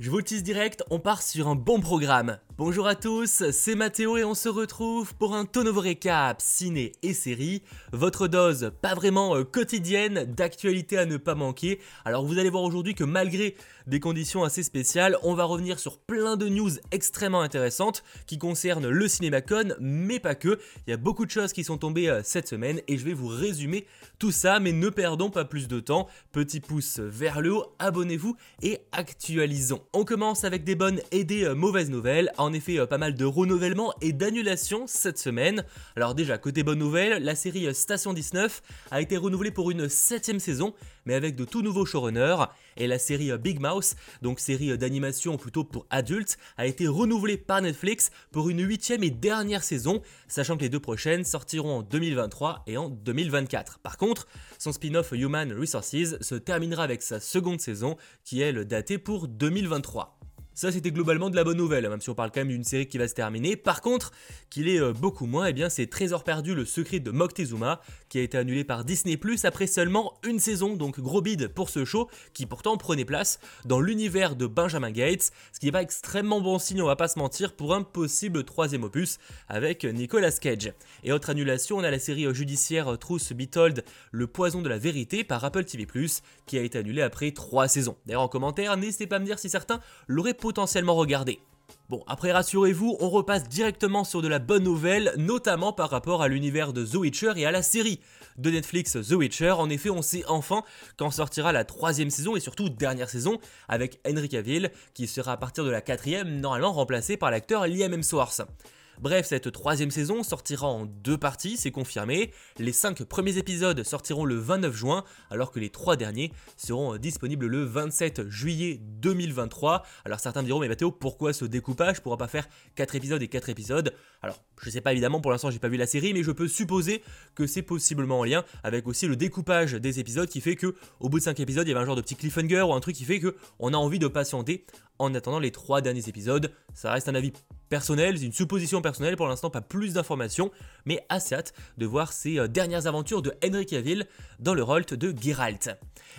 Je vous tease direct, on part sur un bon programme. Bonjour à tous, c'est Mathéo et on se retrouve pour un tout nouveau récap ciné et série. Votre dose pas vraiment euh, quotidienne d'actualité à ne pas manquer. Alors vous allez voir aujourd'hui que malgré des conditions assez spéciales, on va revenir sur plein de news extrêmement intéressantes qui concernent le CinémaCon, mais pas que. Il y a beaucoup de choses qui sont tombées euh, cette semaine et je vais vous résumer tout ça, mais ne perdons pas plus de temps. Petit pouce vers le haut, abonnez-vous et actualisons. On commence avec des bonnes et des euh, mauvaises nouvelles. En effet, euh, pas mal de renouvellements et d'annulations cette semaine. Alors déjà, côté bonne nouvelle, la série euh, Station 19 a été renouvelée pour une septième saison, mais avec de tout nouveaux showrunners. Et la série Big Mouse, donc série d'animation plutôt pour adultes, a été renouvelée par Netflix pour une huitième et dernière saison, sachant que les deux prochaines sortiront en 2023 et en 2024. Par contre, son spin-off Human Resources se terminera avec sa seconde saison, qui est datée pour 2023. 2023. Ça, c'était globalement de la bonne nouvelle, même si on parle quand même d'une série qui va se terminer. Par contre, qu'il est euh, beaucoup moins, eh bien c'est Trésor perdu, le secret de Moctezuma, qui a été annulé par Disney Plus après seulement une saison, donc gros bide pour ce show, qui pourtant prenait place dans l'univers de Benjamin Gates, ce qui n'est pas extrêmement bon signe, on va pas se mentir, pour un possible troisième opus avec Nicolas Cage. Et autre annulation, on a la série judiciaire Truth Be Told, Le poison de la vérité par Apple TV+, qui a été annulée après trois saisons. D'ailleurs en commentaire, n'hésitez pas à me dire si certains l'auraient potentiellement regardé. Bon, après rassurez-vous, on repasse directement sur de la bonne nouvelle, notamment par rapport à l'univers de The Witcher et à la série de Netflix The Witcher. En effet, on sait enfin quand sortira la troisième saison et surtout dernière saison avec Henry Cavill, qui sera à partir de la quatrième normalement remplacé par l'acteur Liam Hemsworth. Bref, cette troisième saison sortira en deux parties, c'est confirmé. Les cinq premiers épisodes sortiront le 29 juin, alors que les trois derniers seront disponibles le 27 juillet 2023. Alors certains diront, mais Mathéo, pourquoi ce découpage? Pourra pas faire 4 épisodes et 4 épisodes? Alors, je sais pas évidemment, pour l'instant j'ai pas vu la série, mais je peux supposer que c'est possiblement en lien avec aussi le découpage des épisodes qui fait que au bout de 5 épisodes, il y avait un genre de petit cliffhanger ou un truc qui fait que on a envie de patienter en attendant les trois derniers épisodes. Ça reste un avis personnel, une supposition personnelle, pour l'instant pas plus d'informations, mais assez hâte de voir ces euh, dernières aventures de Henry Cavill dans le rôle de Geralt.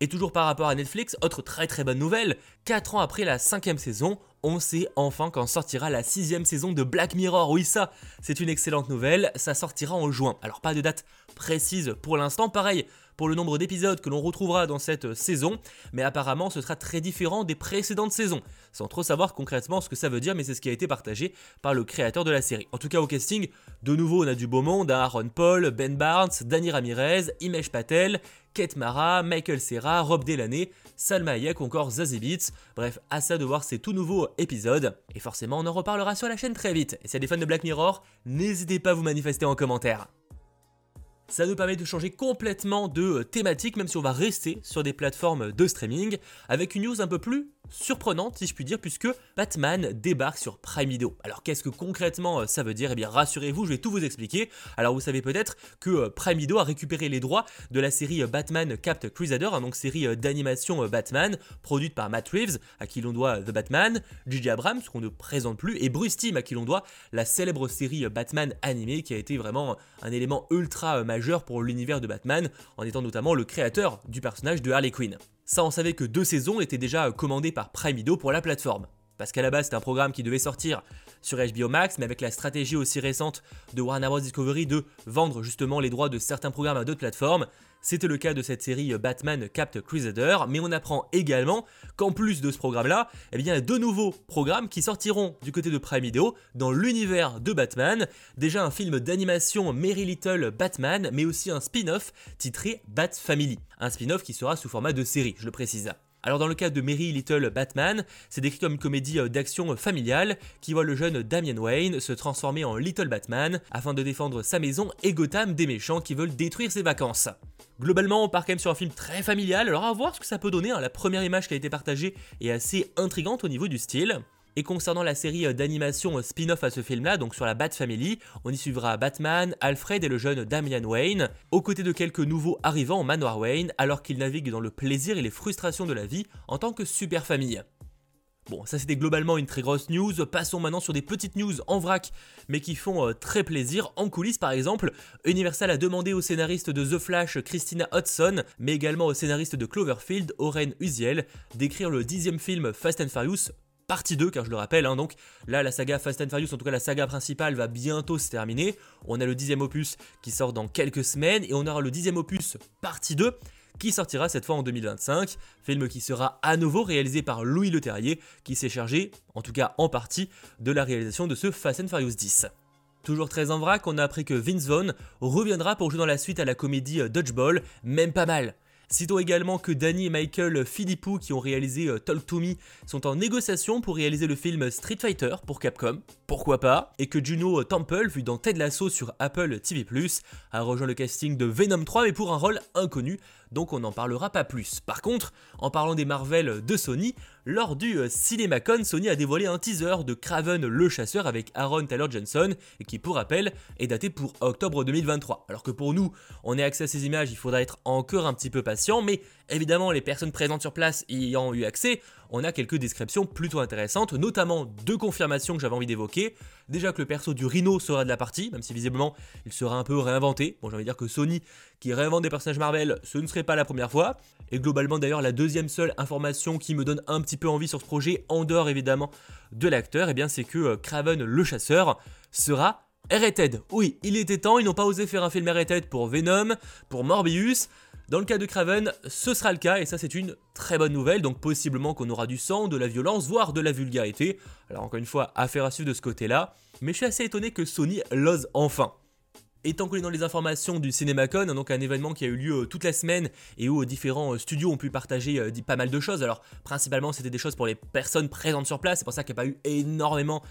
Et toujours par rapport à Netflix, autre très très bonne nouvelle, 4 ans après la cinquième saison, on sait enfin quand sortira la sixième saison de Black Mirror. Oui, ça, c'est une excellente nouvelle. Ça sortira en juin. Alors, pas de date précise pour l'instant. Pareil pour le nombre d'épisodes que l'on retrouvera dans cette saison, mais apparemment ce sera très différent des précédentes saisons, sans trop savoir concrètement ce que ça veut dire, mais c'est ce qui a été partagé par le créateur de la série. En tout cas, au casting, de nouveau, on a du beau monde Aaron Paul, Ben Barnes, Danny Ramirez, Imesh Patel, Kate Mara, Michael Serra, Rob Delaney, Salma Hayek encore Zazie Beats. Bref, à ça de voir ces tout nouveaux épisodes. Et forcément, on en reparlera sur la chaîne très vite. Et si y a des fans de Black Mirror, n'hésitez pas à vous manifester en commentaire. Ça nous permet de changer complètement de thématique, même si on va rester sur des plateformes de streaming, avec une news un peu plus surprenante, si je puis dire, puisque Batman débarque sur Prime Video. Alors qu'est-ce que concrètement euh, ça veut dire? Eh bien rassurez-vous, je vais tout vous expliquer. Alors vous savez peut-être que euh, Prime Video a récupéré les droits de la série euh, Batman Caped Crusader, hein, donc série d'animation Batman, produite par Matt Reeves, à qui l'on doit The Batman, J.J. Abrams, qu'on ne présente plus, et Bruce Timm, à qui l'on doit la célèbre série Batman animée, qui a été vraiment un élément ultra pour l'univers de Batman, en étant notamment le créateur du personnage de Harley Quinn. Ça, on savait que deux saisons étaient déjà commandées par Prime Video pour la plateforme. Parce qu'à la base, c'était un programme qui devait sortir sur HBO Max, mais avec la stratégie aussi récente de Warner Bros. Discovery de vendre justement les droits de certains programmes à d'autres plateformes, c'était le cas de cette série Batman Caped Crusader, mais on apprend également qu'en plus de ce programme-là, eh bien, il y a deux nouveaux programmes qui sortiront du côté de Prime Video dans l'univers de Batman. Déjà un film d'animation Merry Little Batman, mais aussi un spin-off titré Bat Family. Un spin-off qui sera sous format de série, je le précise. Alors dans le cas de Merry Little Batman, c'est décrit comme une comédie euh, d'action familiale qui voit le jeune Damian Wayne se transformer en Little Batman afin de défendre sa maison et Gotham des méchants qui veulent détruire ses vacances. Globalement, on part quand même sur un film très familial, alors à voir ce que ça peut donner. Hein. La première image qui a été partagée est assez intrigante au niveau du style. Et concernant la série euh, d'animation euh, spin-off à ce film-là, donc sur la Bat Family, on y suivra Batman, Alfred et le jeune Damian Wayne, aux côtés de quelques nouveaux arrivants au manoir Wayne, alors qu'ils naviguent dans le plaisir et les frustrations de la vie en tant que super famille. Bon, ça c'était globalement une très grosse news. Passons maintenant sur des petites news en vrac, mais qui font euh, très plaisir. En coulisses, par exemple, Universal a demandé au scénariste de The Flash, Christina Hudson, mais également au scénariste de Cloverfield, Oren Uziel, d'écrire le dixième film Fast and Furious partie 2, car je le rappelle, hein, donc là la saga Fast and Furious, en tout cas la saga principale, va bientôt se terminer. On a le dixième opus qui sort dans quelques semaines, et on aura le dixième opus partie 2 qui sortira cette fois en 2025, film qui sera à nouveau réalisé par Louis Leterrier, qui s'est chargé, en tout cas en partie, de la réalisation de ce Fast and Furious 10. Toujours très en vrac, on a appris que Vince Vaughn reviendra pour jouer dans la suite à la comédie Dodgeball, même pas mal. Citons également que Danny et Michael Philippou, qui ont réalisé euh, Talk to Me, sont en négociation pour réaliser le film Street Fighter pour Capcom, pourquoi pas, et que Juno Temple, vu dans Ted Lasso sur Apple TV+, a rejoint le casting de Venom 3 mais pour un rôle inconnu, donc on n'en parlera pas plus. Par contre, en parlant des Marvel de Sony, lors du euh, CinemaCon, Sony a dévoilé un teaser de Craven le chasseur avec Aaron Taylor Johnson, qui pour rappel est daté pour octobre 2023. Alors que pour nous, on ait accès à ces images, il faudra être encore un petit peu patient, mais évidemment les personnes présentes sur place ayant eu accès, on a quelques descriptions plutôt intéressantes, notamment deux confirmations que j'avais envie d'évoquer. Déjà que le perso du Rhino sera de la partie, même si visiblement il sera un peu réinventé. Bon, j'ai envie de dire que Sony, qui réinvente des personnages Marvel, ce ne serait pas la première fois. Et globalement, d'ailleurs, la deuxième seule information qui me donne un petit peu envie sur ce projet, en dehors évidemment de l'acteur, eh bien c'est que euh, Craven le chasseur sera R-rated. Oui, il était temps, ils n'ont pas osé faire un film R-rated pour Venom, pour Morbius. Dans le cas de Craven, ce sera le cas et ça c'est une très bonne nouvelle, donc possiblement qu'on aura du sang, de la violence, voire de la vulgarité. Alors encore une fois, affaire à suivre de ce côté-là, mais je suis assez étonné que Sony l'ose enfin. Étant est dans les informations du CinemaCon, donc un événement qui a eu lieu euh, toute la semaine et où différents euh, studios ont pu partager euh, pas mal de choses. Alors principalement c'était des choses pour les personnes présentes sur place, c'est pour ça qu'il n'y a pas eu énormément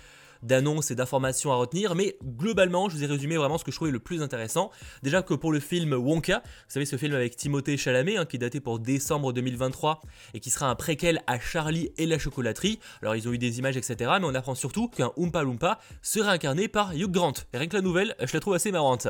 d'annonces et d'informations à retenir, mais globalement, je vous ai résumé vraiment ce que je trouvais le plus intéressant. Déjà que pour le film Wonka, vous savez ce film avec Timothée Chalamet, hein, qui est daté pour décembre 2023 et qui sera un préquel à Charlie et la chocolaterie. Alors ils ont eu des images, etc., mais on apprend surtout qu'un Oompa Loompa sera incarné par Hugh Grant. Et rien que la nouvelle, je la trouve assez marrante.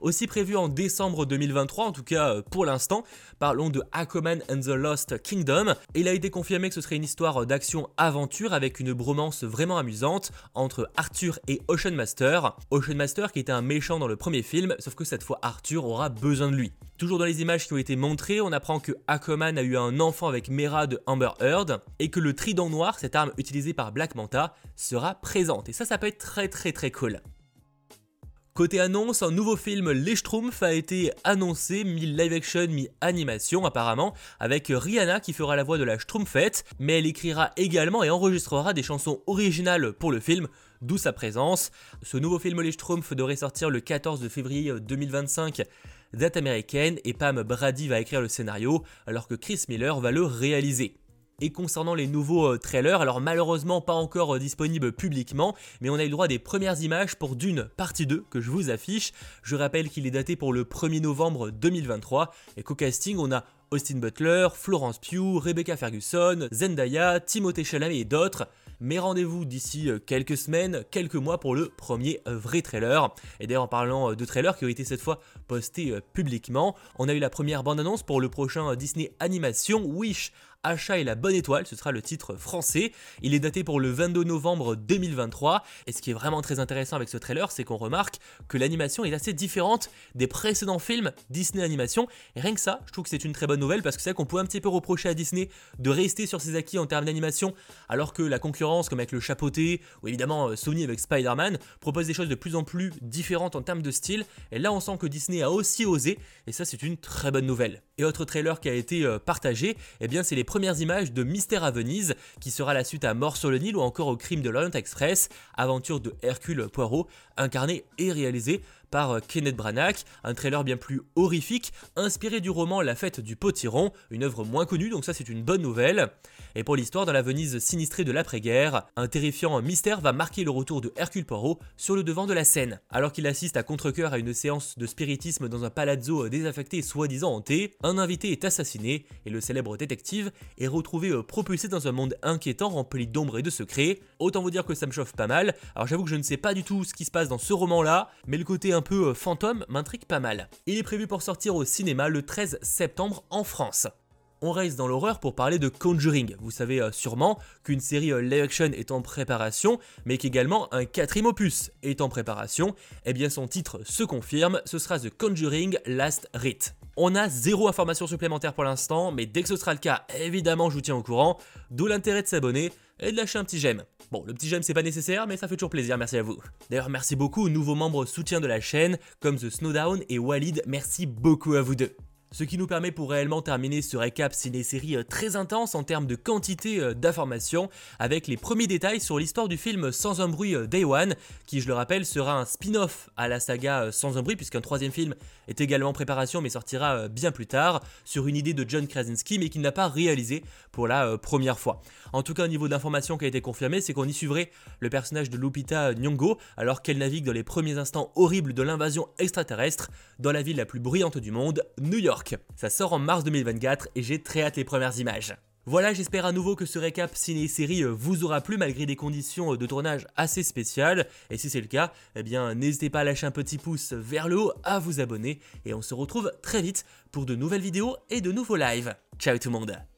Aussi prévu en décembre 2023, en tout cas euh, pour l'instant, parlons de Aquaman and the Lost Kingdom. Il a été confirmé que ce serait une histoire d'action-aventure avec une bromance vraiment amusante en entre Arthur et Ocean Master. Ocean Master qui était un méchant dans le premier film, sauf que cette fois Arthur aura besoin de lui. Toujours dans les images qui ont été montrées, on apprend que Aquaman a eu un enfant avec Mera de Amber Heard et que le trident noir, cette arme utilisée par Black Manta, sera présente. Et ça, ça peut être très très très cool. Côté annonce, un nouveau film Les Schtroumpfs a été annoncé, mi-live action, mi-animation apparemment, avec Rihanna qui fera la voix de la Schtroumpfette, mais elle écrira également et enregistrera des chansons originales pour le film, d'où sa présence. Ce nouveau film Les Schtroumpfs devrait sortir le 14 février 2025 date américaine et Pam Brady va écrire le scénario alors que Chris Miller va le réaliser. Et concernant les nouveaux euh, trailers, alors malheureusement pas encore euh, disponibles publiquement, mais on a eu droit des premières images pour Dune partie 2 que je vous affiche. Je rappelle qu'il est daté pour le 1er novembre 2023 et qu'au casting on a Austin Butler, Florence Pugh, Rebecca Ferguson, Zendaya, Timothée Chalamet et d'autres. Mais rendez-vous d'ici euh, quelques semaines, quelques mois pour le premier vrai trailer. Et d'ailleurs en parlant de trailers qui ont été cette fois postés publiquement, on a eu la première bande-annonce pour le prochain Disney Animation Wish Achat et la bonne étoile, ce sera le titre français. Il est daté pour le 22 novembre 2023. Et ce qui est vraiment très intéressant avec ce trailer, c'est qu'on remarque que l'animation est assez différente des précédents films Disney Animation. Et rien que ça, je trouve que c'est une très bonne nouvelle parce que c'est vrai qu'on peut un petit peu reprocher à Disney de rester sur ses acquis en termes d'animation, alors que la concurrence, comme avec le chapeauté, ou évidemment euh, Sony avec Spider-Man, propose des choses de plus en plus différentes en termes de style. Et là, on sent que Disney a aussi osé, et ça, c'est une très bonne nouvelle. Et autre trailer qui a été euh, partagé, eh c'est les premières images de Mystère à Venise, qui sera la suite à Mort sur le Nil ou encore au crime de l'Orient Express, aventure de Hercule Poirot, incarné et réalisé par euh, Kenneth Branagh, un trailer bien plus horrifique, inspiré du roman La fête du potiron, une œuvre moins connue, donc ça c'est une bonne nouvelle. Et pour l'histoire, dans la Venise sinistrée de l'après-guerre, un terrifiant mystère va marquer le retour de Hercule Poirot sur le devant de la scène. Alors qu'il assiste à contre-coeur à une séance de spiritisme dans un palazzo désaffecté soi-disant hanté, un invité est assassiné et le célèbre détective est retrouvé euh, propulsé dans un monde inquiétant rempli d'ombre et de secrets. Autant vous dire que ça me chauffe pas mal. Alors j'avoue que je ne sais pas du tout ce qui se passe dans ce roman-là, mais le côté un peu euh, fantôme m'intrigue pas mal. Il est prévu pour sortir au cinéma le 13 septembre en France. on reste dans l'horreur pour parler de Conjuring. Vous savez euh, sûrement qu'une série euh, live action est en préparation, mais qu'également un quatrième opus est en préparation. Eh bien son titre se confirme, ce sera The Conjuring Last Rite. On a zéro information supplémentaire pour l'instant, mais dès que ce sera le cas, évidemment je vous tiens au courant, d'où l'intérêt de s'abonner et de lâcher un petit j'aime. Bon, le petit j'aime c'est pas nécessaire, mais ça fait toujours plaisir, merci à vous. D'ailleurs, merci beaucoup aux nouveaux membres soutiens de la chaîne, comme The Snowdown et Walid, merci beaucoup à vous deux. Ce qui nous permet pour réellement terminer ce récap ciné-série euh, très intense en termes de quantité euh, d'informations, avec les premiers détails sur l'histoire du film Sans un bruit euh, Day One, qui je le rappelle sera un spin-off à la saga Sans un bruit, puisqu'un troisième film est également en préparation mais sortira bien plus tard, sur une idée de John Krasinski mais qu'il n'a pas réalisé pour la première fois. En tout cas, un niveau d'information qui a été confirmé, c'est qu'on y suivrait le personnage de Lupita Nyong'o alors qu'elle navigue dans les premiers instants horribles de l'invasion extraterrestre dans la ville la plus bruyante du monde, New York. Ça sort en mars 2024 et j'ai très hâte les premières images. Voilà, j'espère à nouveau que ce récap ciné-série euh, vous aura plu malgré des conditions euh, de tournage assez spéciales. Et si c'est le cas, eh bien n'hésitez pas à lâcher un petit pouce vers le haut, à vous abonner et on se retrouve très vite pour de nouvelles vidéos et de nouveaux lives. Ciao tout le monde